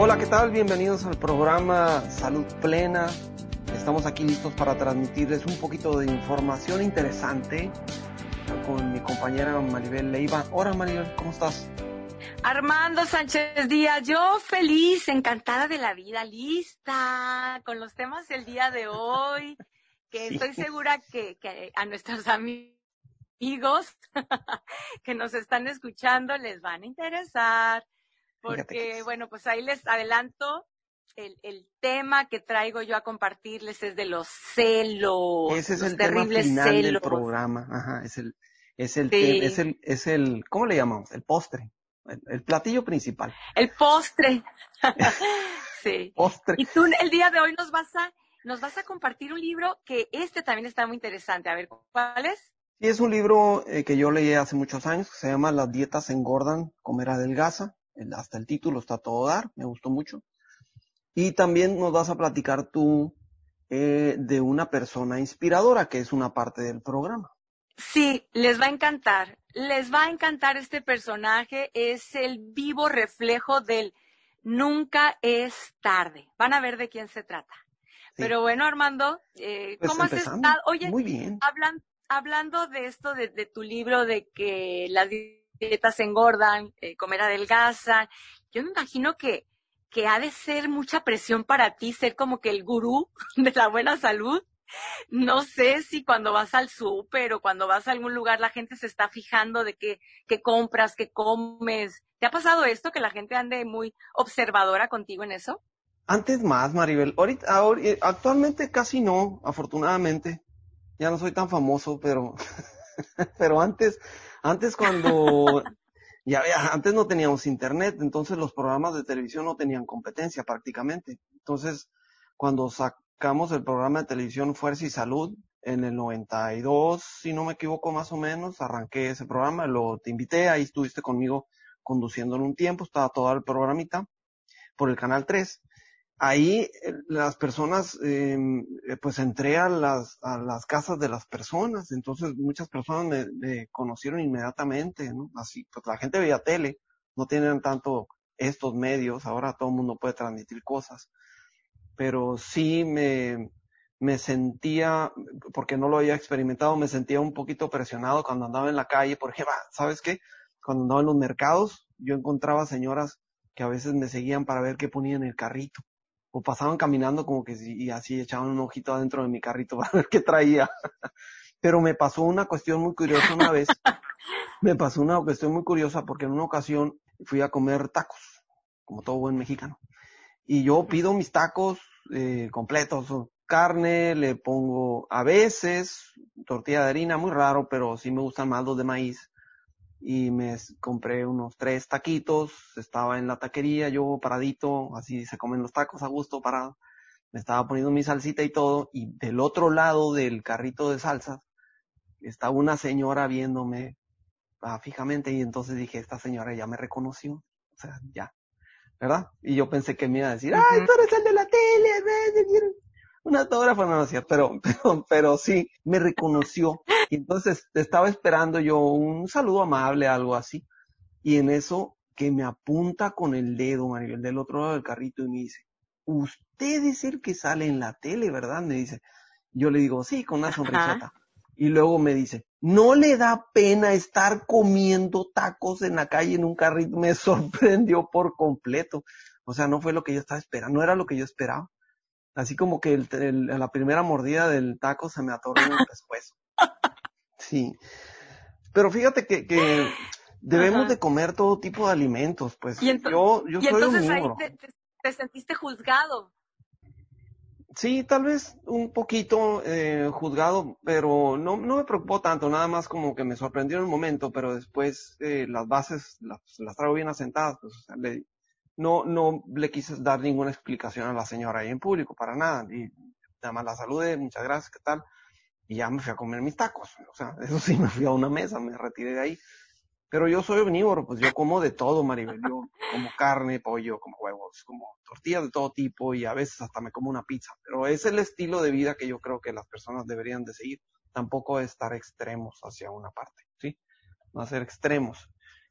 Hola, ¿qué tal? Bienvenidos al programa Salud Plena. Estamos aquí listos para transmitirles un poquito de información interesante con mi compañera Maribel Leiva. Hola Maribel, ¿cómo estás? Armando Sánchez Díaz, yo feliz, encantada de la vida, lista con los temas del día de hoy, que estoy segura que, que a nuestros amigos que nos están escuchando les van a interesar, porque bueno, pues ahí les adelanto, el, el, tema que traigo yo a compartirles es de los celos. Ese es los el terribles tema final celos. del programa. Ajá, es el, es el, Sí. es el, es el, ¿cómo le llamamos? El postre. El, el platillo principal. El postre. sí. Postre. Y tú el día de hoy nos vas a, nos vas a compartir un libro que este también está muy interesante. A ver, ¿cuál es? Sí, es un libro eh, que yo leí hace muchos años, que se llama Las dietas engordan, comer adelgaza. Hasta el título está todo dar, me gustó mucho. Y también nos vas a platicar tú eh, de una persona inspiradora, que es una parte del programa. Sí, les va a encantar. Les va a encantar este personaje. Es el vivo reflejo del nunca es tarde. Van a ver de quién se trata. Sí. Pero bueno, Armando, eh, Pues ¿cómo has estado? Oye, Muy bien. hablan, hablando de esto, de, de tu libro, de que las dietas engordan, eh, comer adelgaza, yo me imagino que, que ha de ser mucha presión para ti ser como que el gurú de la buena salud. No sé si cuando vas al súper o cuando vas a algún lugar la gente se está fijando de qué, qué compras, qué comes. ¿Te ha pasado esto que la gente ande muy observadora contigo en eso? Antes más, Maribel. Ahorita, ahor- eh, actualmente casi no, afortunadamente. Ya no soy tan famoso, pero, pero antes, antes cuando, ya, ya, antes no teníamos internet, entonces los programas de televisión no tenían competencia prácticamente. Entonces, cuando sacamos el programa de televisión Fuerza y Salud, en el 92, si no me equivoco más o menos, arranqué ese programa, lo te invité, ahí estuviste conmigo conduciéndolo un tiempo, estaba todo el programita por el canal 3 ahí eh, las personas, eh, eh, pues entré a las, a las casas de las personas, entonces muchas personas me, me conocieron inmediatamente, ¿no? Así, pues la gente veía tele, no tienen tanto estos medios, ahora todo el mundo puede transmitir cosas, pero sí me, me sentía, porque no lo había experimentado, me sentía un poquito presionado cuando andaba en la calle, porque, va, ¿sabes qué? Cuando andaba en los mercados, yo encontraba señoras que a veces me seguían para ver qué ponía en el carrito o pasaban caminando como que sí, y así echaban un ojito adentro de mi carrito para ver qué traía. Pero me pasó una cuestión muy curiosa una vez. me pasó una cuestión muy curiosa porque en una ocasión fui a comer tacos, como todo buen mexicano. Y yo pido mis tacos eh, completos, carne, le pongo a veces tortilla de harina, muy raro, pero sí me gustan más los de maíz y me compré unos tres taquitos, estaba en la taquería yo paradito, así se comen los tacos a gusto parado, me estaba poniendo mi salsita y todo, y del otro lado del carrito de salsas estaba una señora viéndome ah, fijamente y entonces dije, esta señora ya me reconoció, o sea, ya, ¿verdad? Y yo pensé que me iba a decir, ay, tú eres el de la tele, ven, una autógrafo, no, pero, pero, pero sí, me reconoció. Y entonces estaba esperando yo un saludo amable, algo así. Y en eso que me apunta con el dedo, Maribel, del otro lado del carrito y me dice, usted es el que sale en la tele, ¿verdad? Me dice. Yo le digo, sí, con una sonrisota. Y luego me dice, ¿no le da pena estar comiendo tacos en la calle en un carrito? Me sorprendió por completo. O sea, no fue lo que yo estaba esperando, no era lo que yo esperaba. Así como que el, el- la primera mordida del taco se me atoró en el pescuezo. Sí. Pero fíjate que, que debemos Ajá. de comer todo tipo de alimentos, pues. Y yo yo y soy entonces ahí te, te- te sentiste juzgado. Sí, tal vez un poquito eh, juzgado, pero no, no me preocupó tanto, nada más como que me sorprendió en el momento, pero después eh, las bases las, las traigo bien asentadas, pues o sea, le- no, no le quise dar ninguna explicación a la señora ahí en público, para nada, y nada más la saludé, muchas gracias, ¿qué tal? Y ya me fui a comer mis tacos, o sea, eso sí, me fui a una mesa, me retiré de ahí. Pero yo soy omnívoro, pues yo como de todo, Maribel. Yo como carne, pollo, como huevos, como tortillas de todo tipo y a veces hasta me como una pizza. Pero es el estilo de vida que yo creo que las personas deberían de seguir. Tampoco estar extremos hacia una parte, ¿sí? No hacer extremos.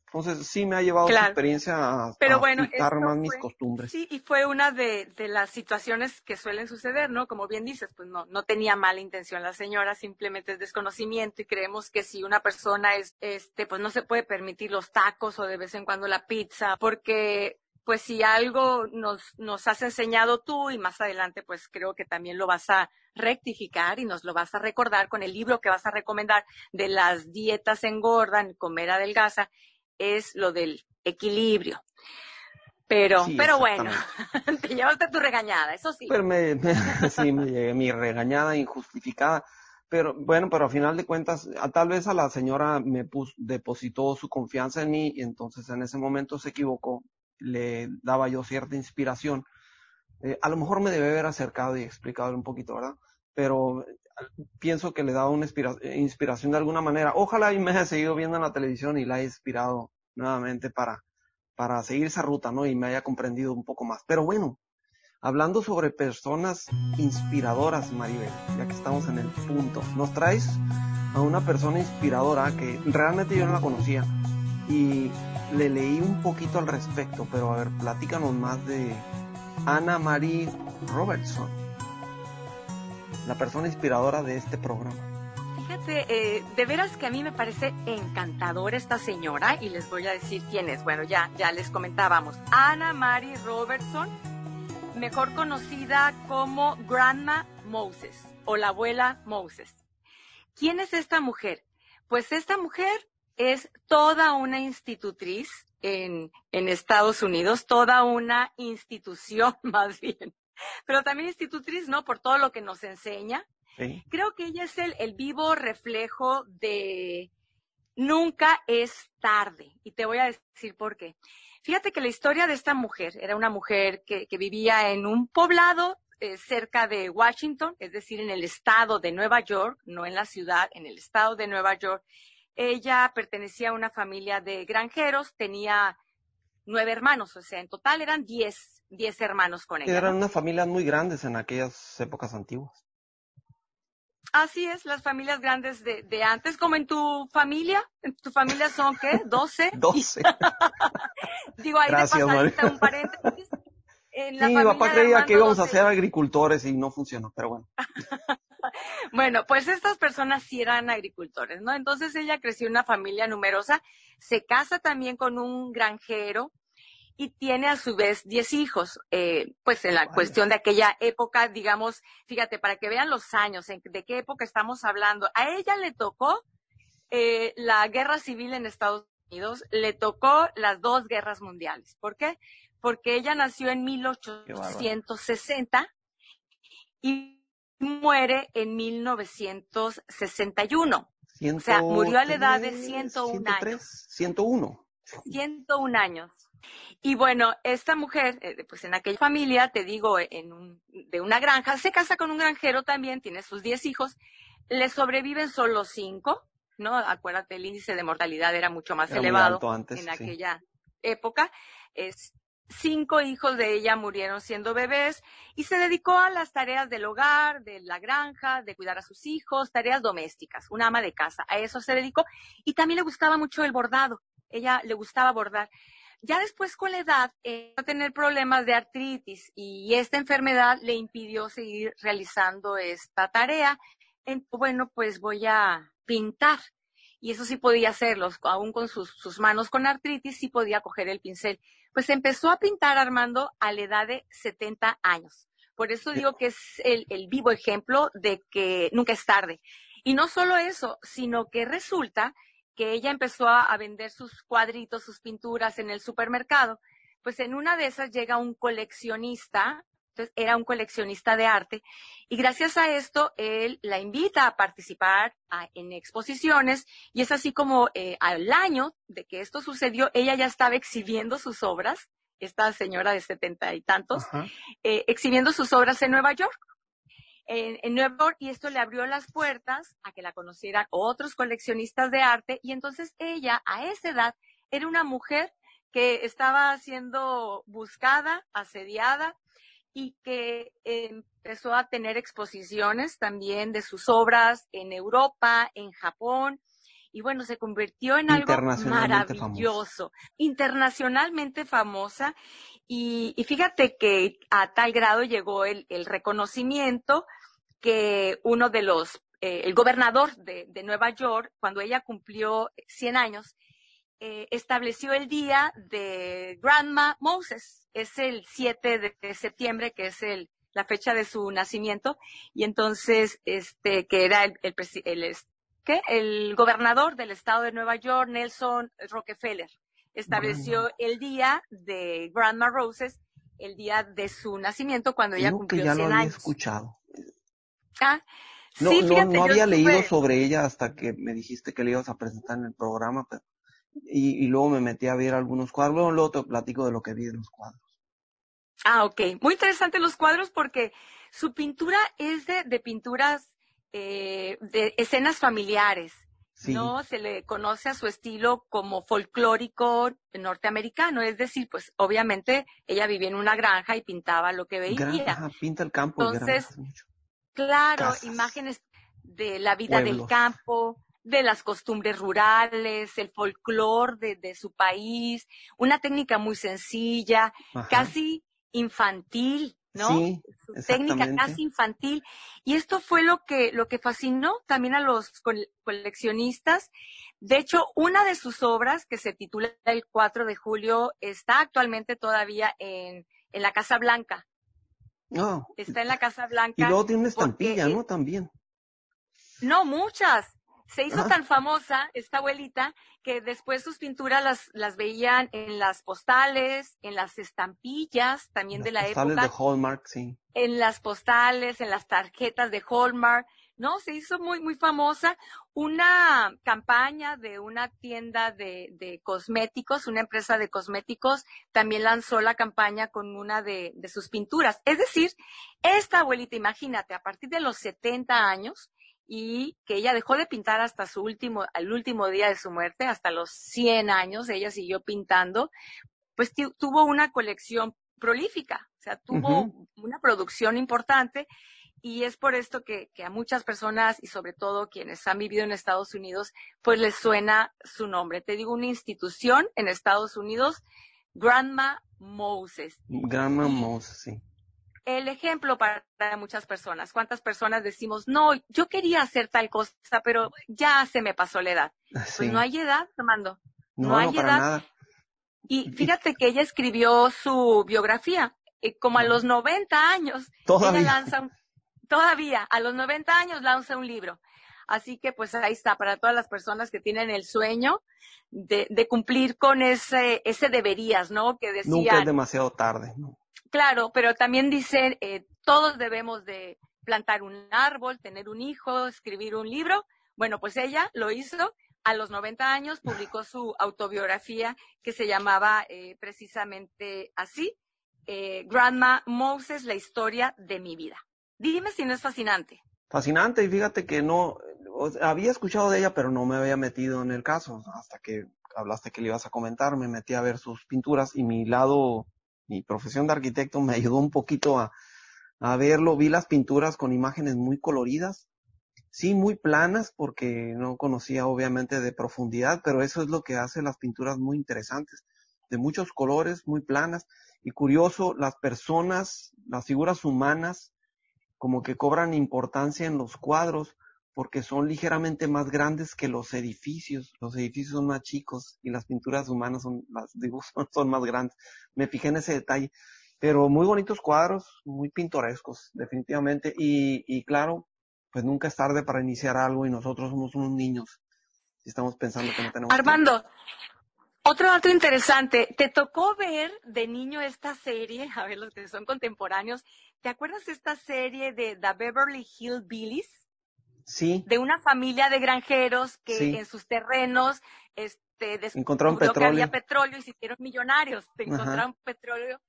Entonces sí me ha llevado su experiencia a, Pero bueno, más mis costumbres. Sí, y fue una de, de, las situaciones que suelen suceder, ¿no? Como bien dices, pues no, no tenía mala intención la señora, simplemente es desconocimiento y creemos que si una persona es, este, pues no se puede permitir los tacos o de vez en cuando la pizza, porque pues si algo nos, nos has enseñado tú y más adelante pues creo que también lo vas a rectificar y nos lo vas a recordar con el libro que vas a recomendar de las dietas engordan, comer adelgaza, es lo del equilibrio. Pero, pero bueno, te llevaste tu regañada, eso sí. Pero me, sí, me llegué mi regañada injustificada. Pero bueno, pero a final de cuentas, tal vez a la señora me puso, depositó su confianza en mí y entonces en ese momento se equivocó le daba yo cierta inspiración. Eh, a lo mejor me debe haber acercado y explicado un poquito, ¿verdad? Pero pienso que le daba una inspiración de alguna manera. Ojalá y me haya seguido viendo en la televisión y la haya inspirado nuevamente para, para seguir esa ruta, ¿no? Y me haya comprendido un poco más. Pero bueno, hablando sobre personas inspiradoras, Maribel, ya que estamos en el punto, nos traes a una persona inspiradora que realmente yo no la conocía y le leí un poquito al respecto, pero a ver, platícanos más de Ana Marie Robertson, la persona inspiradora de este programa. Fíjate, eh, de veras que a mí me parece encantadora esta señora y les voy a decir quién es. Bueno, ya, ya les comentábamos. Ana Marie Robertson, mejor conocida como Grandma Moses o la abuela Moses. ¿Quién es esta mujer? Pues esta mujer es toda una institutriz en, en Estados Unidos, toda una institución más bien, pero también institutriz, ¿no? Por todo lo que nos enseña. Creo que ella es el, el vivo reflejo de nunca es tarde. Y te voy a decir por qué. Fíjate que la historia de esta mujer era una mujer que, que vivía en un poblado eh, cerca de Washington, es decir, en el estado de Nueva York, no en la ciudad, en el estado de Nueva York. Ella pertenecía a una familia de granjeros, tenía nueve hermanos, o sea, en total eran diez, diez hermanos con ella. Eran unas familias muy grandes en aquellas épocas antiguas. Así es, las familias grandes de, de antes, como en tu familia. ¿En tu familia son qué? ¿Doce? Doce. Digo, ahí Gracias, de un paréntesis. En sí, mi papá creía que íbamos a ser agricultores y no funcionó, pero bueno. bueno, pues estas personas sí eran agricultores, ¿no? Entonces ella creció en una familia numerosa, se casa también con un granjero y tiene a su vez diez hijos. Eh, pues en la cuestión de aquella época, digamos, fíjate, para que vean los años, en, de qué época estamos hablando. A ella le tocó eh, la guerra civil en Estados Unidos, le tocó las dos guerras mundiales. ¿Por qué? Porque ella nació en 1860 y muere en 1961. o sea, murió a la edad de 101 años. 101. 101 años. Y bueno, esta mujer, eh, pues en aquella familia, te digo, en un, de una granja, se casa con un granjero también, tiene sus 10 hijos, le sobreviven solo 5, ¿no? Acuérdate, el índice de mortalidad era mucho más elevado en aquella época. Es, Cinco hijos de ella murieron siendo bebés y se dedicó a las tareas del hogar, de la granja, de cuidar a sus hijos, tareas domésticas, una ama de casa. A eso se dedicó y también le gustaba mucho el bordado. Ella le gustaba bordar. Ya después con la edad, eh, a tener problemas de artritis y esta enfermedad le impidió seguir realizando esta tarea. bueno, pues voy a pintar y eso sí podía hacerlo, aún con sus, sus, manos con artritis, sí podía coger el pincel pues empezó a pintar Armando a la edad de 70 años. Por eso digo que es el, vivo ejemplo de que nunca es tarde. Y no solo eso, sino que resulta que ella empezó a, a vender sus cuadritos, sus pinturas en el supermercado. Pues en una de esas llega un coleccionista entonces, era un coleccionista de arte y gracias a esto él la invita a participar en exposiciones y es así como eh, al año de que esto sucedió, ella ya estaba exhibiendo sus obras, esta señora de setenta y tantos, eh, exhibiendo sus obras en Nueva York. En, en, Nueva York y esto le abrió las puertas a que la conocieran otros coleccionistas de arte y entonces ella a esa edad era una mujer que estaba siendo buscada, asediada, y que empezó a tener exposiciones también de sus obras en Europa, en Japón, y bueno, se convirtió en algo maravilloso, internacionalmente famosa. Y, fíjate que a tal grado llegó el, reconocimiento que uno de los, eh, el gobernador de, Nueva York, cuando ella cumplió 100 años, eh, estableció el día de Grandma Moses. Es el 7 de septiembre, que es el, la fecha de su nacimiento, y entonces, este, que era el, el, el, ¿qué? el gobernador del estado de Nueva York, Nelson Rockefeller, estableció el día de Grandma Roses, el día de su nacimiento, cuando ella cumplió que ya 100 lo había escuchado. Ah, no, no, no había leído sobre ella hasta que me dijiste que le ibas a presentar en el programa, pero, y, y luego me metí a ver algunos cuadros, luego te platico de lo que vi en los cuadros. Ah, ok. Muy interesante los cuadros porque su pintura es de, de pinturas eh, de escenas familiares. No se le conoce a su estilo como folclórico norteamericano, es decir, pues obviamente ella vivía en una granja y pintaba lo que veía. Granja, pinta el campo. Entonces, claro, imágenes de la vida del campo, de las costumbres rurales, el folclor de, de, su país, una técnica muy sencilla, casi infantil, ¿no? Sí, Su técnica casi infantil. Y esto fue lo que, lo que fascinó también a los coleccionistas. De hecho, una de sus obras, que se titula El 4 de julio, está actualmente todavía en, en la Casa Blanca. No. Está en la Casa Blanca. Y luego tiene una estampilla, ¿no? También. No, muchas. Se hizo tan famosa esta abuelita que después sus pinturas las, las veían en las postales, en las estampillas también de la postales época. de Hallmark, sí. En las postales, en las tarjetas de Hallmark. No, se hizo muy, muy famosa una campaña de una tienda de, de cosméticos, una empresa de cosméticos, también lanzó la campaña con una de, de sus pinturas. Es decir, esta abuelita, imagínate, a partir de los 70 años, y que ella dejó de pintar hasta su último, al último día de su muerte, hasta los 100 años, ella siguió pintando, pues tuvo una colección prolífica, o sea, tuvo una producción importante y es por esto que, que, a muchas personas y sobre todo quienes han vivido en Estados Unidos, pues les suena su nombre. Te digo, una institución en Estados Unidos, Grandma Moses. Grandma Moses, sí el ejemplo para muchas personas. ¿Cuántas personas decimos, no, yo quería hacer tal cosa, pero ya se me pasó la edad? Pues no hay edad, Armando. No, hay edad. Y fíjate que ella escribió su biografía, eh, como a los 90 años. Todavía. Ella lanza todavía, a los 90 años lanza un libro. Así que pues ahí está, para todas las personas que tienen el sueño de, de cumplir con ese, ese deberías, ¿no? Que decían. Nunca es demasiado tarde, ¿no? Claro, pero también dicen, eh, todos debemos de plantar un árbol, tener un hijo, escribir un libro. Bueno, pues ella lo hizo. A los 90 años publicó su autobiografía que se llamaba eh, precisamente así, eh, Grandma Moses, la historia de mi vida. Dime si no es fascinante. Fascinante, y fíjate que no, había escuchado de ella, pero no me había metido en el caso. Hasta que hablaste que le ibas a comentar, me metí a ver sus pinturas y mi lado mi profesión de arquitecto me ayudó un poquito a, a verlo. Vi las pinturas con imágenes muy coloridas, sí, muy planas, porque no conocía obviamente de profundidad, pero eso es lo que hace las pinturas muy interesantes, de muchos colores, muy planas. Y curioso, las personas, las figuras humanas, como que cobran importancia en los cuadros, porque son ligeramente más grandes que los edificios. Los edificios son más chicos y las pinturas humanas son, las son más grandes. Me fijé en ese detalle. Pero muy bonitos cuadros, muy pintorescos, definitivamente. Y, claro, pues nunca es tarde para iniciar algo y nosotros somos unos niños y estamos pensando que no tenemos. Armando, otro dato interesante, ¿te tocó ver de niño esta serie? A ver, los que son contemporáneos, ¿te acuerdas de esta serie de The Beverly Hills Billies? Sí. De una familia de granjeros que en sus terrenos este, encontraron petróleo. que había petróleo y se hicieron millonarios. Te encontraron petróleo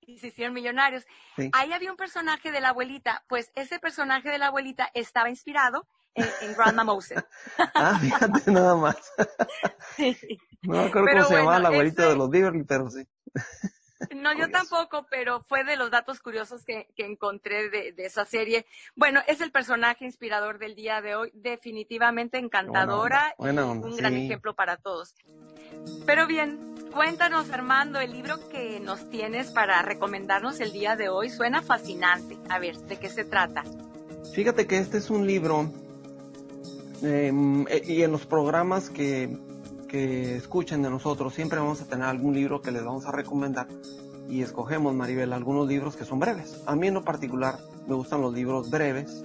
y se hicieron millonarios. Ahí había un personaje de la abuelita, pues ese personaje de la abuelita estaba inspirado en, Grandma Moses. ah, fíjate nada más. No me acuerdo cómo se llamaba la abuelita de los Beverly, pero sí. No, yo tampoco, pero fue de los datos curiosos que, encontré de, esa serie. Bueno, es el personaje inspirador del día de hoy, definitivamente encantadora y un gran ejemplo para todos. Pero bien, cuéntanos, Armando, el libro que nos tienes para recomendarnos el día de hoy suena fascinante. A ver, ¿de qué se trata? Fíjate que este es un libro eh, y en los programas que, escuchen de nosotros siempre vamos a tener algún libro que les vamos a recomendar y escogemos, Maribel, algunos libros que son breves. A mí en lo particular me gustan los libros breves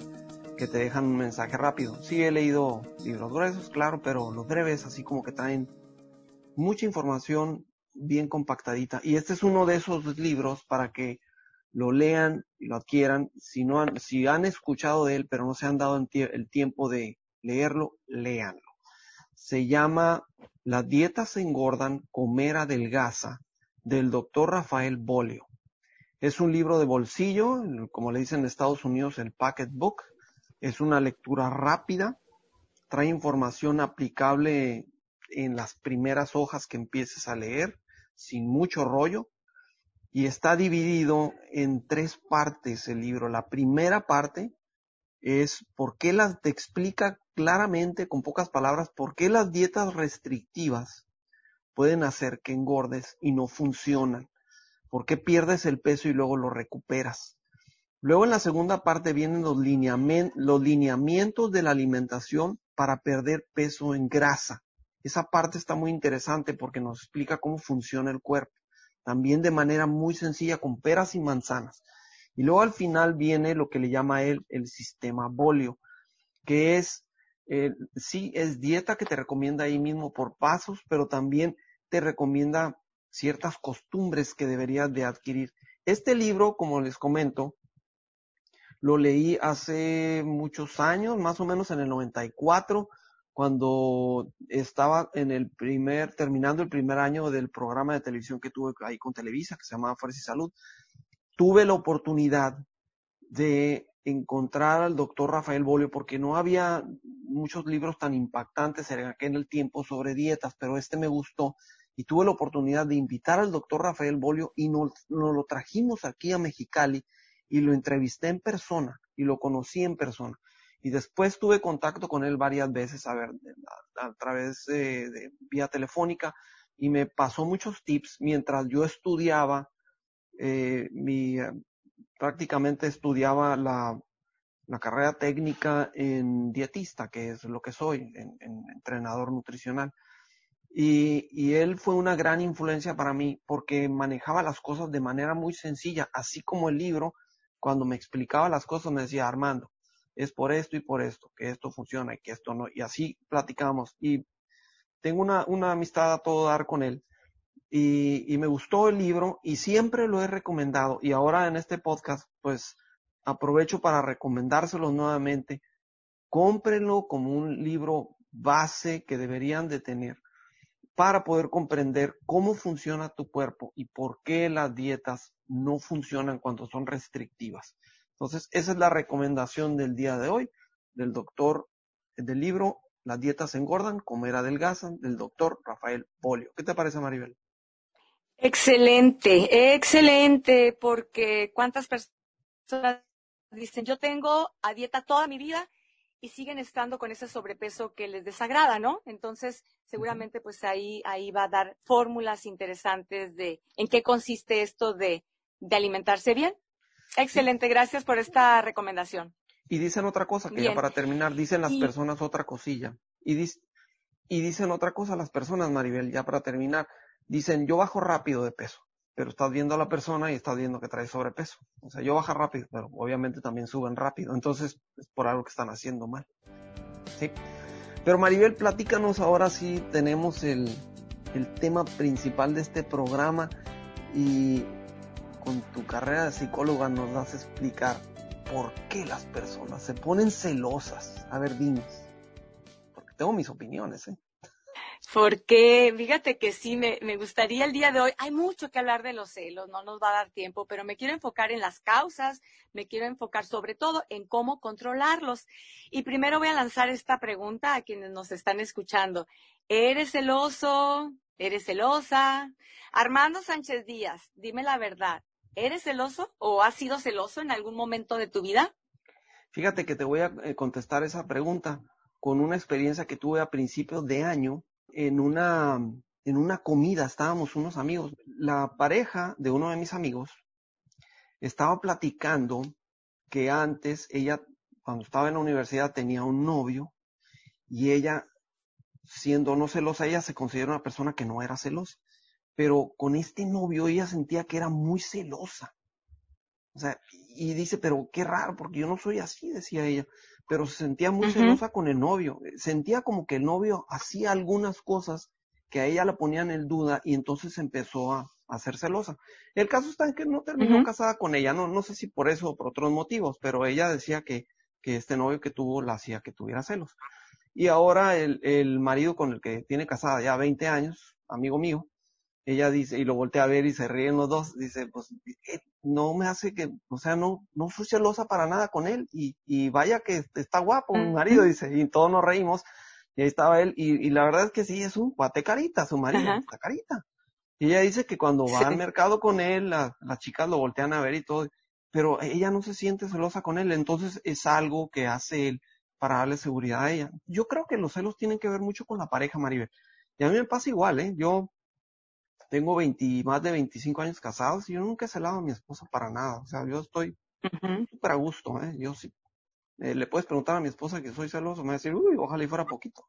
que te dejan un mensaje rápido. Sí he leído libros gruesos, claro, pero los breves así como que traen mucha información bien compactadita. Y este es uno de esos libros para que lo lean y lo adquieran. Si, no han, si han escuchado de él, pero no se han dado el tiempo de leerlo, léanlo. Se llama Las dietas engordan, comer adelgaza, del doctor Rafael Bolio. Es un libro de bolsillo, como le dicen en Estados Unidos, el Packet Book. Es una lectura rápida, trae información aplicable en las primeras hojas que empieces a leer, sin mucho rollo, y está dividido en tres partes el libro. La primera parte es por qué las, te explica claramente, con pocas palabras, por qué las dietas restrictivas pueden hacer que engordes y no funcionan. ¿Por qué pierdes el peso y luego lo recuperas? Luego en la segunda parte vienen los, los lineamientos de la alimentación para perder peso en grasa. Esa parte está muy interesante porque nos explica cómo funciona el cuerpo, también de manera muy sencilla con peras y manzanas. Y luego al final viene lo que le llama él el sistema bolio, que es, eh, sí, es dieta que te recomienda ahí mismo por pasos, pero también te recomienda ciertas costumbres que deberías de adquirir. Este libro, como les comento, lo leí hace muchos años, más o menos en el 94, cuando estaba en el primer, terminando el primer año del programa de televisión que tuve ahí con Televisa, que se llamaba Fuerza y Salud, tuve la oportunidad de encontrar al doctor Rafael Bolio, porque no había muchos libros tan impactantes en aquel tiempo sobre dietas, pero este me gustó y tuve la oportunidad de invitar al doctor Rafael Bolio y nos, lo trajimos aquí a Mexicali y lo entrevisté en persona y lo conocí en persona. Y después tuve contacto con él varias veces, a ver, a, través de, vía telefónica, y me pasó muchos tips mientras yo estudiaba, eh, mi, eh, prácticamente estudiaba la, la, carrera técnica en dietista, que es lo que soy, en, entrenador nutricional. Y, y, él fue una gran influencia para mí porque manejaba las cosas de manera muy sencilla, así como el libro, cuando me explicaba las cosas me decía, Armando, es por esto y por esto, que esto funciona y que esto no. Y así platicamos. Y tengo una, una amistad a todo dar con él. Y, y, me gustó el libro y siempre lo he recomendado. Y ahora en este podcast, pues aprovecho para recomendárselo nuevamente. Cómprenlo como un libro base que deberían de tener para poder comprender cómo funciona tu cuerpo y por qué las dietas no funcionan cuando son restrictivas. Entonces, esa es la recomendación del día de hoy del doctor del libro Las dietas engordan, comer adelgazan, del doctor Rafael Polio. ¿Qué te parece, Maribel? Excelente, excelente, porque cuántas personas dicen, yo tengo a dieta toda mi vida y siguen estando con ese sobrepeso que les desagrada, ¿no? Entonces, seguramente pues ahí, ahí va a dar fórmulas interesantes de en qué consiste esto de, de alimentarse bien. Excelente, gracias por esta recomendación. Y dicen otra cosa, que ya para terminar, dicen las personas otra cosilla. Y, y dicen otra cosa las personas, Maribel, ya para terminar. Dicen, yo bajo rápido de peso, pero estás viendo a la persona y estás viendo que trae sobrepeso. O sea, yo bajo rápido, pero obviamente también suben rápido. Entonces, es por algo que están haciendo mal. ¿Sí? Pero Maribel, platícanos ahora si tenemos el, el tema principal de este programa y con tu carrera de psicóloga nos das a explicar por qué las personas se ponen celosas. A ver, dinos. Porque tengo mis opiniones, ¿eh? Porque fíjate que sí, me, me, gustaría el día de hoy, hay mucho que hablar de los celos, no nos va a dar tiempo, pero me quiero enfocar en las causas, me quiero enfocar sobre todo en cómo controlarlos. Y primero voy a lanzar esta pregunta a quienes nos están escuchando. ¿Eres celoso? ¿Eres celosa? Armando Sánchez Díaz, dime la verdad. ¿Eres celoso o has sido celoso en algún momento de tu vida? Fíjate que te voy a eh, contestar esa pregunta con una experiencia que tuve a principios de año en una, en una comida. Estábamos unos amigos. La pareja de uno de mis amigos estaba platicando que antes ella, cuando estaba en la universidad, tenía un novio y ella, siendo no celosa, ella se considera una persona que no era celosa. Pero con este novio ella sentía que era muy celosa. O sea, y dice, pero qué raro, porque yo no soy así, decía ella. Pero se sentía muy celosa con el novio. Sentía como que el novio hacía algunas cosas que a ella la ponían en duda y entonces empezó a, hacer celosa. El caso está en que no terminó casada con ella, no, no sé si por eso o por otros motivos, pero ella decía que, que este novio que tuvo la hacía que tuviera celos. Y ahora el, el marido con el que tiene casada ya 20 años, amigo mío, ella dice, y lo voltea a ver y se ríen los dos, dice, pues eh, no me hace que, o sea, no, no soy celosa para nada con él, y, y vaya que está guapo mi marido, dice, y todos nos reímos, y ahí estaba él, y, y la verdad es que sí, es un cuate carita, su marido, está carita. Y ella dice que cuando va al mercado con él, las chicas lo voltean a ver y todo, pero ella no se siente celosa con él, entonces es algo que hace él para darle seguridad a ella. Yo creo que los celos tienen que ver mucho con la pareja, Maribel. Y a mí me pasa igual, ¿eh? Yo tengo 20, más de 25 años casados y yo nunca he celado a mi esposa para nada. O sea, yo estoy súper a gusto, ¿eh? Yo sí. Eh, le puedes preguntar a mi esposa que soy celoso, me va a decir, uy, ojalá y fuera poquito.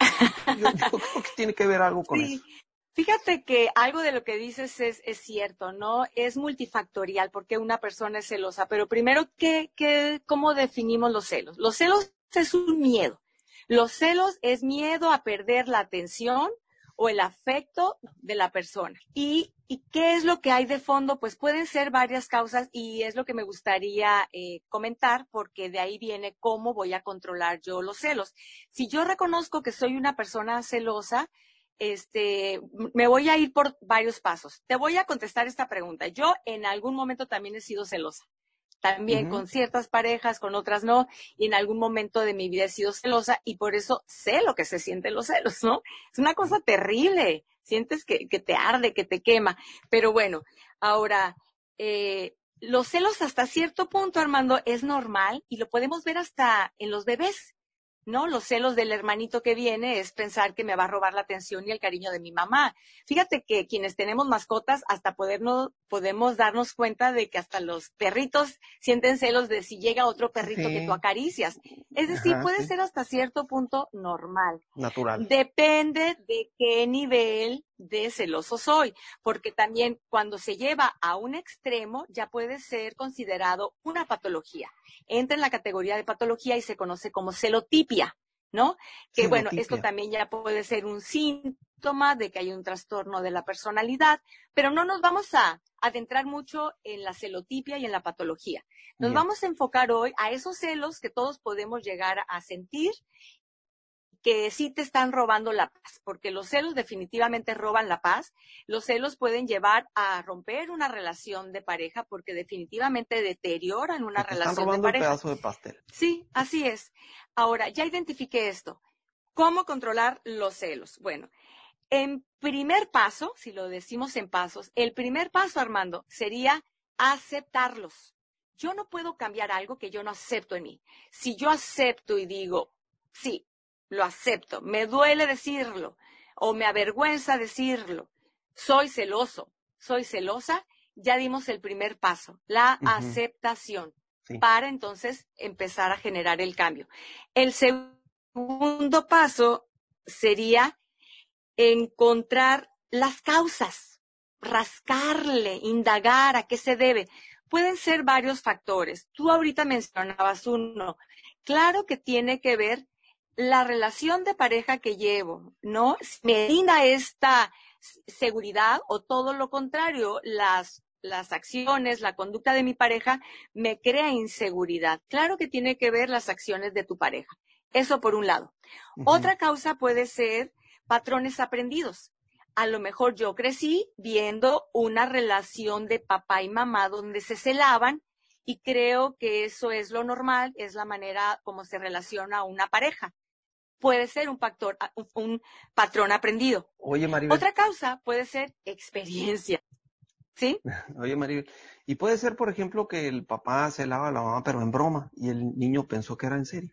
yo, creo que tiene que ver algo con eso. Fíjate que algo de lo que dices es, es cierto, ¿no? Es multifactorial porque una persona es celosa, pero primero, ¿qué, qué, ¿cómo definimos los celos? Los celos es un miedo. Los celos es miedo a perder la atención o el afecto de la persona. ¿Y, qué es lo que hay de fondo? Pues pueden ser varias causas y es lo que me gustaría eh, comentar porque de ahí viene cómo voy a controlar yo los celos. Si yo reconozco que soy una persona celosa, este, me voy a ir por varios pasos. Te voy a contestar esta pregunta. Yo en algún momento también he sido celosa. También con ciertas parejas, con otras no. Y en algún momento de mi vida he sido celosa y por eso sé lo que se sienten los celos, ¿no? Es una cosa terrible. Sientes que, que te arde, que te quema. Pero bueno, ahora, eh, los celos hasta cierto punto, Armando, es normal y lo podemos ver hasta en los bebés. ¿No? Los celos del hermanito que viene es pensar que me va a robar la atención y el cariño de mi mamá. Fíjate que quienes tenemos mascotas hasta podernos, podemos darnos cuenta de que hasta los perritos sienten celos de si llega otro perrito que tú acaricias. Es decir, puede ser hasta cierto punto normal. Natural. Depende de qué nivel de celoso soy, porque también cuando se lleva a un extremo ya puede ser considerado una patología. Entra en la categoría de patología y se conoce como celotipia, ¿no? Que bueno, esto también ya puede ser un síntoma de que hay un trastorno de la personalidad, pero no nos vamos a adentrar mucho en la celotipia y en la patología. Nos vamos a enfocar hoy a esos celos que todos podemos llegar a sentir que sí te están robando la paz, porque los celos definitivamente roban la paz. Los celos pueden llevar a romper una relación de pareja porque definitivamente deterioran una relación están robando de pareja. pedazo de pastel. Sí, así es. Ahora, ya identifiqué esto. ¿Cómo controlar los celos? Bueno, en primer paso, si lo decimos en pasos, el primer paso, Armando, sería aceptarlos. Yo no puedo cambiar algo que yo no acepto en mí. Si yo acepto y digo, sí, lo acepto. Me duele decirlo o me avergüenza decirlo. Soy celoso, soy celosa. Ya dimos el primer paso, la aceptación, para entonces empezar a generar el cambio. El segundo paso sería encontrar las causas, rascarle, indagar a qué se debe. Pueden ser varios factores. Tú ahorita mencionabas uno. Claro que tiene que ver la relación de pareja que llevo, ¿no? Me brinda esta seguridad o todo lo contrario, las, las acciones, la conducta de mi pareja me crea inseguridad. Claro que tiene que ver las acciones de tu pareja. Eso por un lado. Otra causa puede ser patrones aprendidos. A lo mejor yo crecí viendo una relación de papá y mamá donde se celaban y creo que eso es lo normal, es la manera como se relaciona una pareja. Puede ser un, factor, un, patrón aprendido. Oye, Maribel. Otra causa puede ser experiencia. ¿Sí? Oye, Maribel. Y puede ser, por ejemplo, que el papá se lava a la mamá, pero en broma, y el niño pensó que era en serio.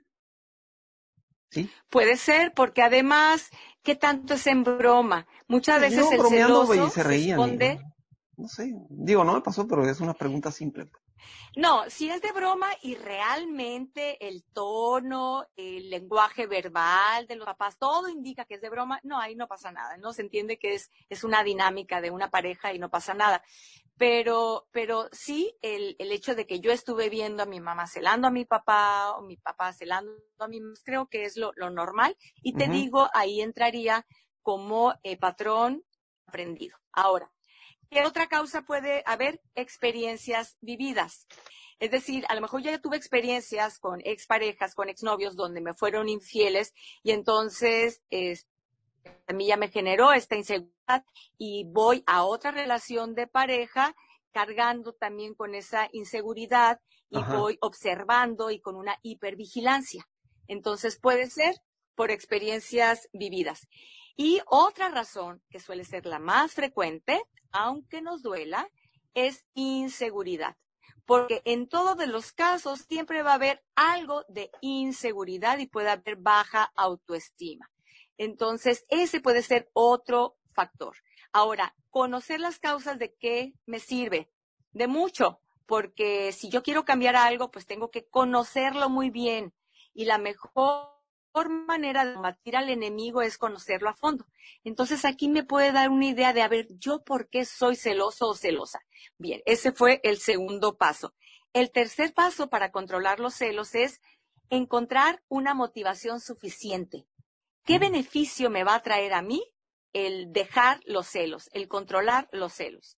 ¿Sí? Puede ser, porque además, ¿qué tanto es en broma? Muchas veces el celoso se, responde... no sé, digo, no me pasó, pero es una pregunta simple. No, si es de broma y realmente el tono, el lenguaje verbal de los papás, todo indica que es de broma, no, ahí no pasa nada, ¿no? Se entiende que es, es una dinámica de una pareja y no pasa nada. Pero, pero sí el, el hecho de que yo estuve viendo a mi mamá celando a mi papá o mi papá celando a mí, creo que es lo, lo normal. Y te digo, ahí entraría como eh, patrón aprendido. Ahora, ¿Qué otra causa puede haber? Experiencias vividas. Es decir, a lo mejor ya tuve experiencias con exparejas, con exnovios donde me fueron infieles y entonces a mí ya me generó esta inseguridad y voy a otra relación de pareja cargando también con esa inseguridad y voy observando y con una hipervigilancia. Entonces puede ser por experiencias vividas. Y otra razón, que suele ser la más frecuente, aunque nos duela, es inseguridad. Porque en todos los casos siempre va a haber algo de inseguridad y puede haber baja autoestima. Entonces, ese puede ser otro factor. Ahora, conocer las causas de qué me sirve. De mucho, porque si yo quiero cambiar algo, pues tengo que conocerlo muy bien. Y la mejor manera de combatir al enemigo es conocerlo a fondo. Entonces aquí me puede dar una idea de, a ver, yo por qué soy celoso o celosa. Bien, ese fue el segundo paso. El tercer paso para controlar los celos es encontrar una motivación suficiente. ¿Qué beneficio me va a traer a mí el dejar los celos, el controlar los celos?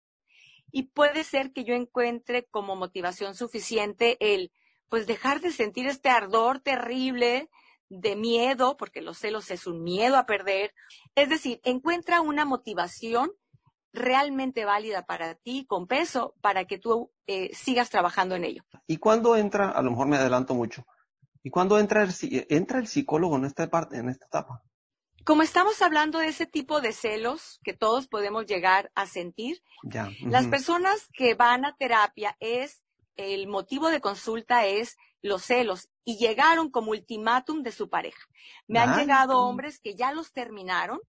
Y puede ser que yo encuentre como motivación suficiente el, pues dejar de sentir este ardor terrible de miedo, porque los celos es un miedo a perder. Es decir, encuentra una motivación realmente válida para ti, con peso, para que tú eh, sigas trabajando en ello. ¿Y cuándo entra, a lo mejor me adelanto mucho, ¿y cuándo entra el, entra el psicólogo en esta parte, en esta etapa? Como estamos hablando de ese tipo de celos que todos podemos llegar a sentir, las personas que van a terapia es, el motivo de consulta es los celos y llegaron como ultimátum de su pareja. Me han llegado hombres que ya los terminaron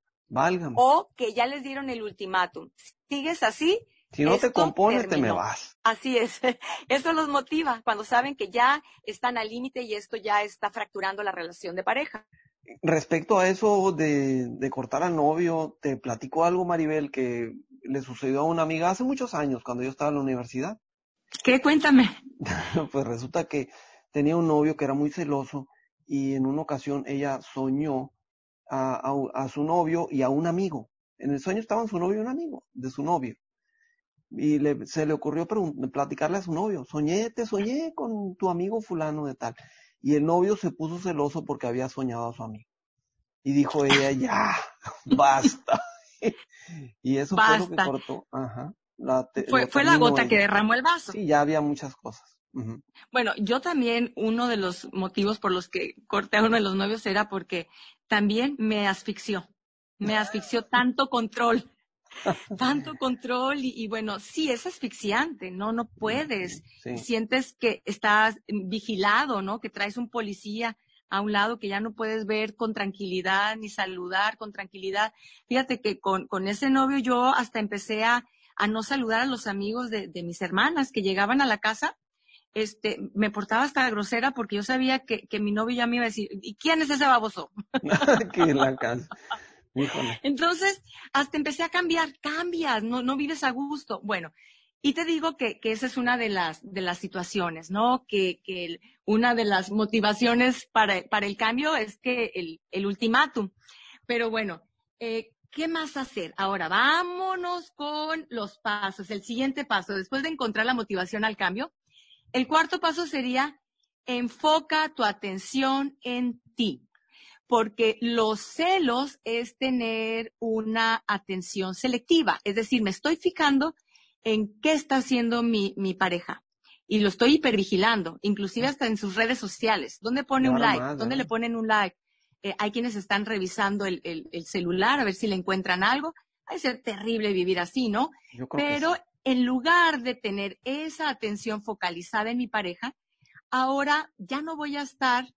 o que ya les dieron el ultimátum. Sigues así. Si no te compones, te me vas. Así es. Eso los motiva cuando saben que ya están al límite y esto ya está fracturando la relación de pareja. Respecto a eso de, de cortar al novio, te platico algo, Maribel, que le sucedió a una amiga hace muchos años, cuando yo estaba en la universidad. ¿Qué? Cuéntame. pues resulta que tenía un novio que era muy celoso y en una ocasión ella soñó a, su novio y a un amigo. En el sueño estaban su novio y un amigo de su novio. Y se le ocurrió platicarle a su novio, soñé, te soñé con tu amigo fulano de tal. Y el novio se puso celoso porque había soñado a su amigo. Y dijo ella, ya, basta. y eso fue lo que cortó. Ajá, fue, fue la gota que derramó el vaso. Sí, ya había muchas cosas. Bueno, yo también, uno de los motivos por los que corté a uno de los novios era porque también me asfixió. Me asfixió tanto control. tanto control y, bueno, sí, es asfixiante, ¿no? No puedes. Sientes que estás vigilado, ¿no? Que traes un policía a un lado que ya no puedes ver con tranquilidad ni saludar con tranquilidad. Fíjate que con, con ese novio yo hasta empecé a, a no saludar a los amigos de, de mis hermanas que llegaban a la casa este, me portaba hasta grosera porque yo sabía que, que mi novio ya me iba a decir, ¿y quién es ese baboso? que la casa. Entonces, hasta empecé a cambiar, cambias, no, no vives a gusto. Bueno, y te digo que, que esa es una de las, de las situaciones, ¿no? Que, que una de las motivaciones para, para el cambio es que el, el ultimátum. Pero bueno, eh, ¿qué más hacer? Ahora, vámonos con los pasos. El siguiente paso, después de encontrar la motivación al cambio, el cuarto paso sería enfoca tu atención en ti, porque los celos es tener una atención selectiva, es decir, me estoy fijando en qué está haciendo mi, pareja y lo estoy hipervigilando, inclusive hasta en sus redes sociales. ¿Dónde pone un like? ¿Dónde le ponen un like? Eh, hay quienes están revisando el, celular a ver si le encuentran algo. Va a ser terrible vivir así, ¿no? Pero en lugar de tener esa atención focalizada en mi pareja, ahora ya no voy a estar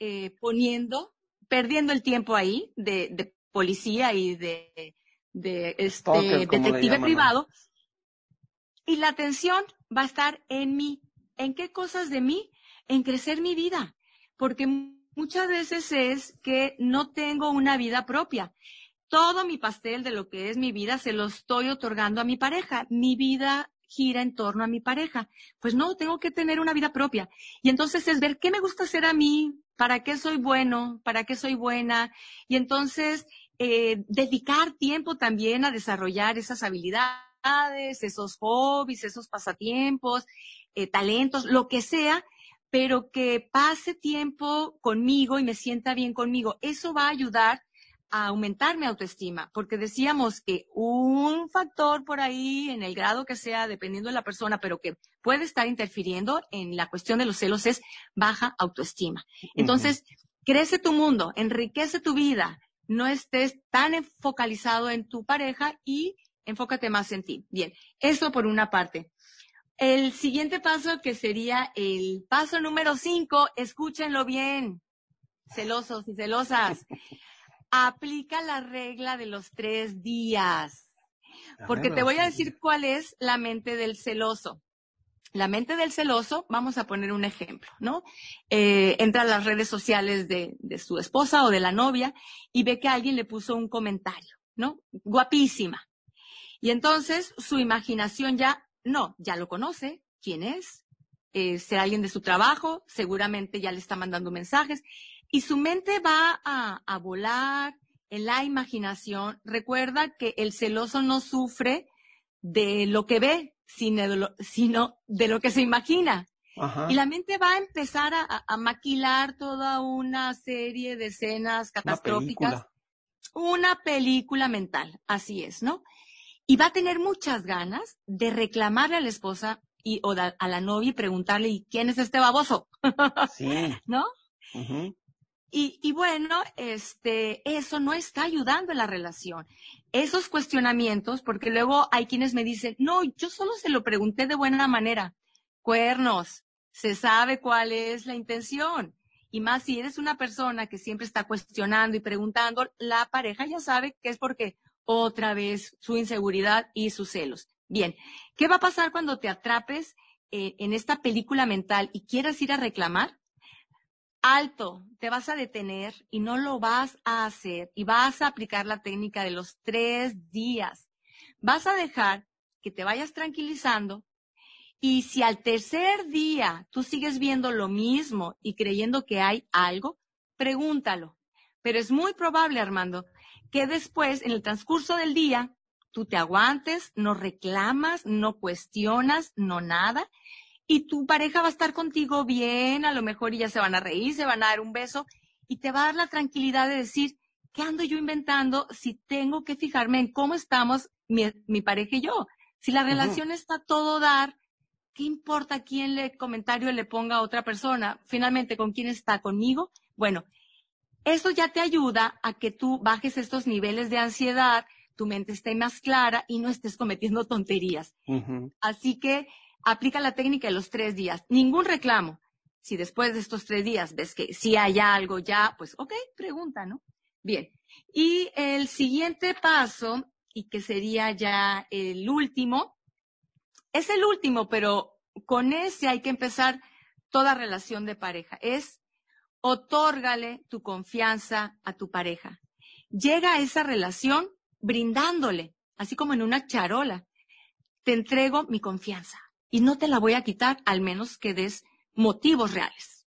eh, poniendo, perdiendo el tiempo ahí de, policía y de, este detective privado. Y la atención va a estar en mí. ¿En qué cosas de mí? En crecer mi vida. Porque muchas veces es que no tengo una vida propia. Todo mi pastel de lo que es mi vida se lo estoy otorgando a mi pareja. Mi vida gira en torno a mi pareja. Pues no, tengo que tener una vida propia. Y entonces es ver qué me gusta hacer a mí, para qué soy bueno, para qué soy buena. Y entonces eh, dedicar tiempo también a desarrollar esas habilidades, esos hobbies, esos pasatiempos, eh, talentos, lo que sea, pero que pase tiempo conmigo y me sienta bien conmigo. Eso va a ayudar a aumentar mi autoestima, porque decíamos que un factor por ahí, en el grado que sea, dependiendo de la persona, pero que puede estar interfiriendo en la cuestión de los celos es baja autoestima. Entonces, crece tu mundo, enriquece tu vida, no estés tan focalizado en tu pareja y enfócate más en ti. Bien, eso por una parte. El siguiente paso que sería el paso número cinco, escúchenlo bien, celosos y celosas. Aplica la regla de los tres días. Porque te voy a decir cuál es la mente del celoso. La mente del celoso, vamos a poner un ejemplo, ¿no? Eh, entra a las redes sociales de, de su esposa o de la novia y ve que alguien le puso un comentario, ¿no? Guapísima. Y entonces su imaginación ya no, ya lo conoce. ¿Quién es? Eh, será alguien de su trabajo, seguramente ya le está mandando mensajes. Y su mente va a, volar en la imaginación. Recuerda que el celoso no sufre de lo que ve, sino de lo, sino de lo que se imagina. Y la mente va a empezar a, maquilar toda una serie de escenas catastróficas. una película mental, así es, ¿no? Y va a tener muchas ganas de reclamarle a la esposa y, o a la novia y preguntarle, ¿y quién es este baboso? Sí. ¿No? y, y, bueno, este, eso no está ayudando en la relación. Esos cuestionamientos, porque luego hay quienes me dicen, no, yo solo se lo pregunté de buena manera. Cuernos, se sabe cuál es la intención. Y más si eres una persona que siempre está cuestionando y preguntando, la pareja ya sabe que es porque otra vez su inseguridad y sus celos. Bien, ¿qué va a pasar cuando te atrapes eh, en esta película mental y quieras ir a reclamar? Alto, te vas a detener y no lo vas a hacer y vas a aplicar la técnica de los tres días. Vas a dejar que te vayas tranquilizando y si al tercer día tú sigues viendo lo mismo y creyendo que hay algo, pregúntalo. Pero es muy probable, Armando, que después, en el transcurso del día, tú te aguantes, no reclamas, no cuestionas, no nada, y tu pareja va a estar contigo bien, a lo mejor ya se van a reír, se van a dar un beso, y te va a dar la tranquilidad de decir, ¿qué ando yo inventando si tengo que fijarme en cómo estamos mi, pareja y yo? Si la relación está todo dar, ¿qué importa quién le comentario le ponga a otra persona? Finalmente, ¿con quién está? ¿Conmigo? Bueno, eso ya te ayuda a que tú bajes estos niveles de ansiedad, tu mente esté más clara y no estés cometiendo tonterías. Así que aplica la técnica de los tres días. Ningún reclamo. Si después de estos tres días ves que si hay algo ya, pues ok, pregunta, ¿no? Bien. Y el siguiente paso, y que sería ya el último, es el último, pero con ese hay que empezar toda relación de pareja. Es Otórgale tu confianza a tu pareja. Llega a esa relación brindándole, así como en una charola. Te entrego mi confianza y no te la voy a quitar al menos que des motivos reales.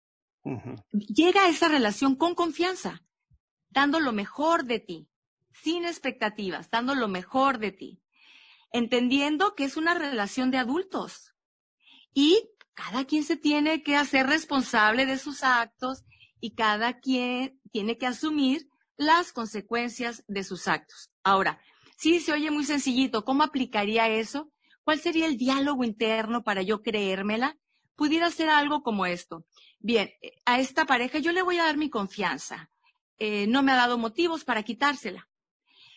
Llega a esa relación con confianza, dando lo mejor de ti, sin expectativas, dando lo mejor de ti, entendiendo que es una relación de adultos y cada quien se tiene que hacer responsable de sus actos y cada quien tiene que asumir las consecuencias de sus actos. Ahora, sí se oye muy sencillito, ¿cómo aplicaría eso? ¿Cuál sería el diálogo interno para yo creérmela? Pudiera ser algo como esto. Bien, a esta pareja yo le voy a dar mi confianza. eh, no me ha dado motivos para quitársela.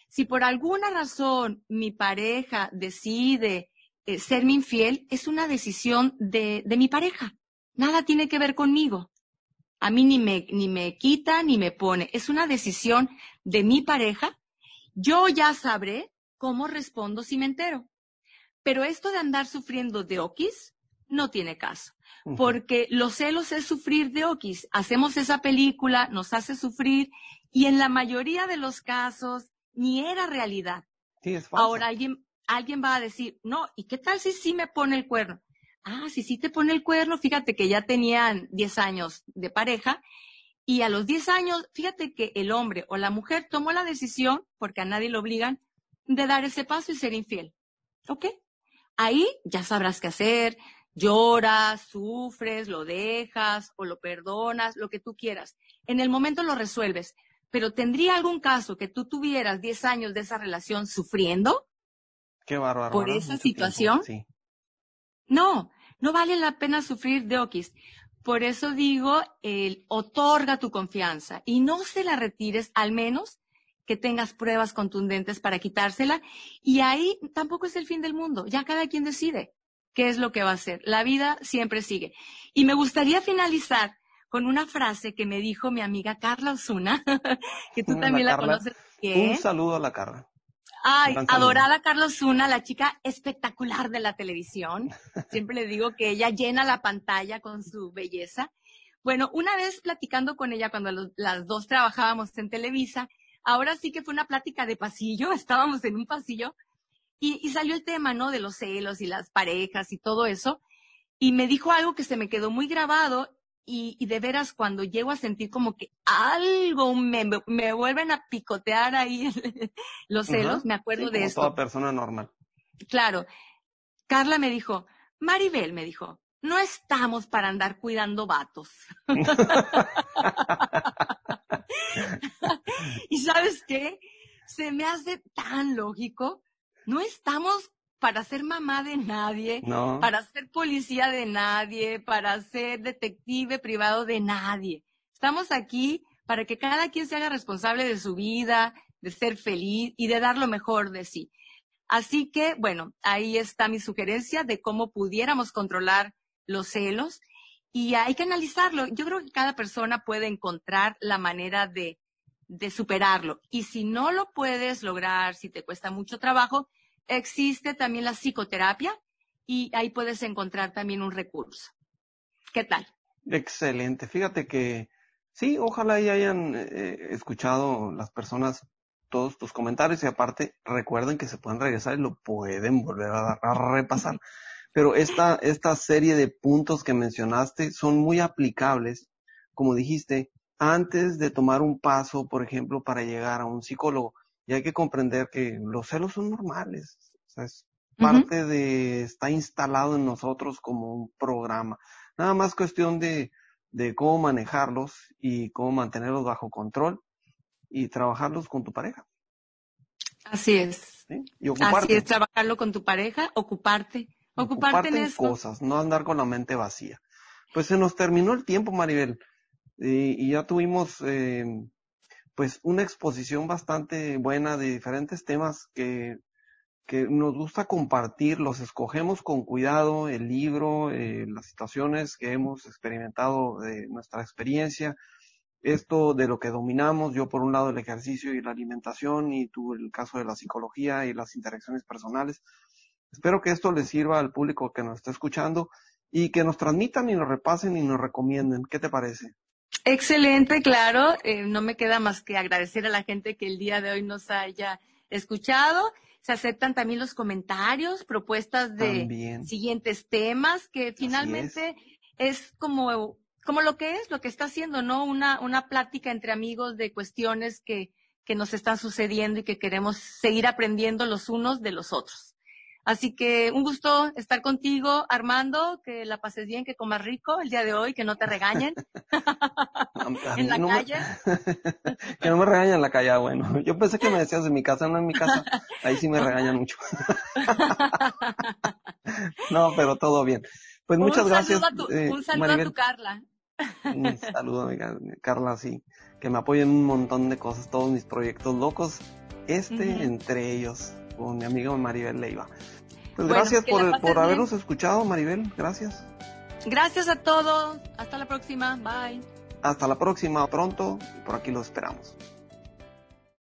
Si por alguna razón mi pareja decide eh, serme infiel, es una decisión de, de mi pareja. Nada tiene que ver conmigo. A mí ni me, ni me quita ni me pone. Es una decisión de mi pareja. Yo ya sabré cómo respondo si me entero. Pero esto de andar sufriendo de okis no tiene caso. Porque los celos es sufrir de okis. Hacemos esa película, nos hace sufrir y en la mayoría de los casos ni era realidad. Ahora alguien, alguien va a decir, no, ¿y qué tal si sí me pone el cuerno? Ah, si sí te pone el cuerno, fíjate que ya tenían 10 años de pareja y a los 10 años, fíjate que el hombre o la mujer tomó la decisión, porque a nadie lo obligan, de dar ese paso y ser infiel. ¿Ok? Ahí ya sabrás qué hacer, lloras, sufres, lo dejas o lo perdonas, lo que tú quieras. En el momento lo resuelves, pero ¿tendría algún caso que tú tuvieras 10 años de esa relación sufriendo? Qué bárbaro. Por esa situación. Sí. No, no vale la pena sufrir de okis. Por eso digo, el, otorga tu confianza y no se la retires, al menos que tengas pruebas contundentes para quitársela. Y ahí tampoco es el fin del mundo. Ya cada quien decide qué es lo que va a hacer. La vida siempre sigue. Y me gustaría finalizar con una frase que me dijo mi amiga Carla Osuna, que tú también la, conoces. Un saludo a la Carla. Ay, adorada Carlos Zuna, la chica espectacular de la televisión. Siempre le digo que ella llena la pantalla con su belleza. Bueno, una vez platicando con ella cuando las dos trabajábamos en Televisa, ahora sí que fue una plática de pasillo, estábamos en un pasillo y, y salió el tema, ¿no? De los celos y las parejas y todo eso. Y me dijo algo que se me quedó muy grabado y, de veras cuando llego a sentir como que algo me, me vuelven a picotear ahí los celos, me acuerdo de eso. Toda persona normal. Claro. Carla me dijo, Maribel me dijo, no estamos para andar cuidando vatos. y sabes qué? Se me hace tan lógico. No estamos para ser mamá de nadie, para ser policía de nadie, para ser detective privado de nadie. Estamos aquí para que cada quien se haga responsable de su vida, de ser feliz y de dar lo mejor de sí. Así que, bueno, ahí está mi sugerencia de cómo pudiéramos controlar los celos y hay que analizarlo. Yo creo que cada persona puede encontrar la manera de, de superarlo. Y si no lo puedes lograr, si te cuesta mucho trabajo, existe también la psicoterapia y ahí puedes encontrar también un recurso. ¿Qué tal? Excelente. Fíjate que sí, ojalá ya hayan eh, escuchado las personas todos tus comentarios y aparte recuerden que se pueden regresar y lo pueden volver a, repasar. Pero esta, esta serie de puntos que mencionaste son muy aplicables, como dijiste, antes de tomar un paso, por ejemplo, para llegar a un psicólogo. Y hay que comprender que los celos son normales. O sea, es parte de, está instalado en nosotros como un programa. Nada más cuestión de, de cómo manejarlos y cómo mantenerlos bajo control y trabajarlos con tu pareja. Así es. Y ocuparte. Así es, trabajarlo con tu pareja, ocuparte. Ocuparte, en, eso. cosas, no andar con la mente vacía. Pues se nos terminó el tiempo, Maribel. Y, y ya tuvimos eh, pues una exposición bastante buena de diferentes temas que, que nos gusta compartir, los escogemos con cuidado, el libro, eh, las situaciones que hemos experimentado de nuestra experiencia, esto de lo que dominamos, yo por un lado el ejercicio y la alimentación y tú el caso de la psicología y las interacciones personales. Espero que esto les sirva al público que nos está escuchando y que nos transmitan y nos repasen y nos recomienden. ¿Qué te parece? Excelente, claro. Eh, no me queda más que agradecer a la gente que el día de hoy nos haya escuchado. Se aceptan también los comentarios, propuestas de siguientes temas, que finalmente es. como, como lo que es, lo que está haciendo, ¿no? Una, una plática entre amigos de cuestiones que, que nos están sucediendo y que queremos seguir aprendiendo los unos de los otros. Así que un gusto estar contigo, Armando, que la pases bien, que comas rico el día de hoy, que no te regañen en la calle. que no me regañen en la calle, ah, bueno. Yo pensé que me decías en mi casa, no en mi casa. Ahí sí me regañan mucho. no, pero todo bien. Pues muchas gracias. Eh, un saludo a tu Carla. un saludo, amiga, Carla, sí. que me apoyen un montón de cosas, todos mis proyectos locos, este entre ellos, con mi amigo Maribel Leiva. Pues gracias por, por habernos escuchado, Maribel, gracias. Gracias a todos, hasta la próxima, bye. Hasta la próxima, pronto, por aquí los esperamos.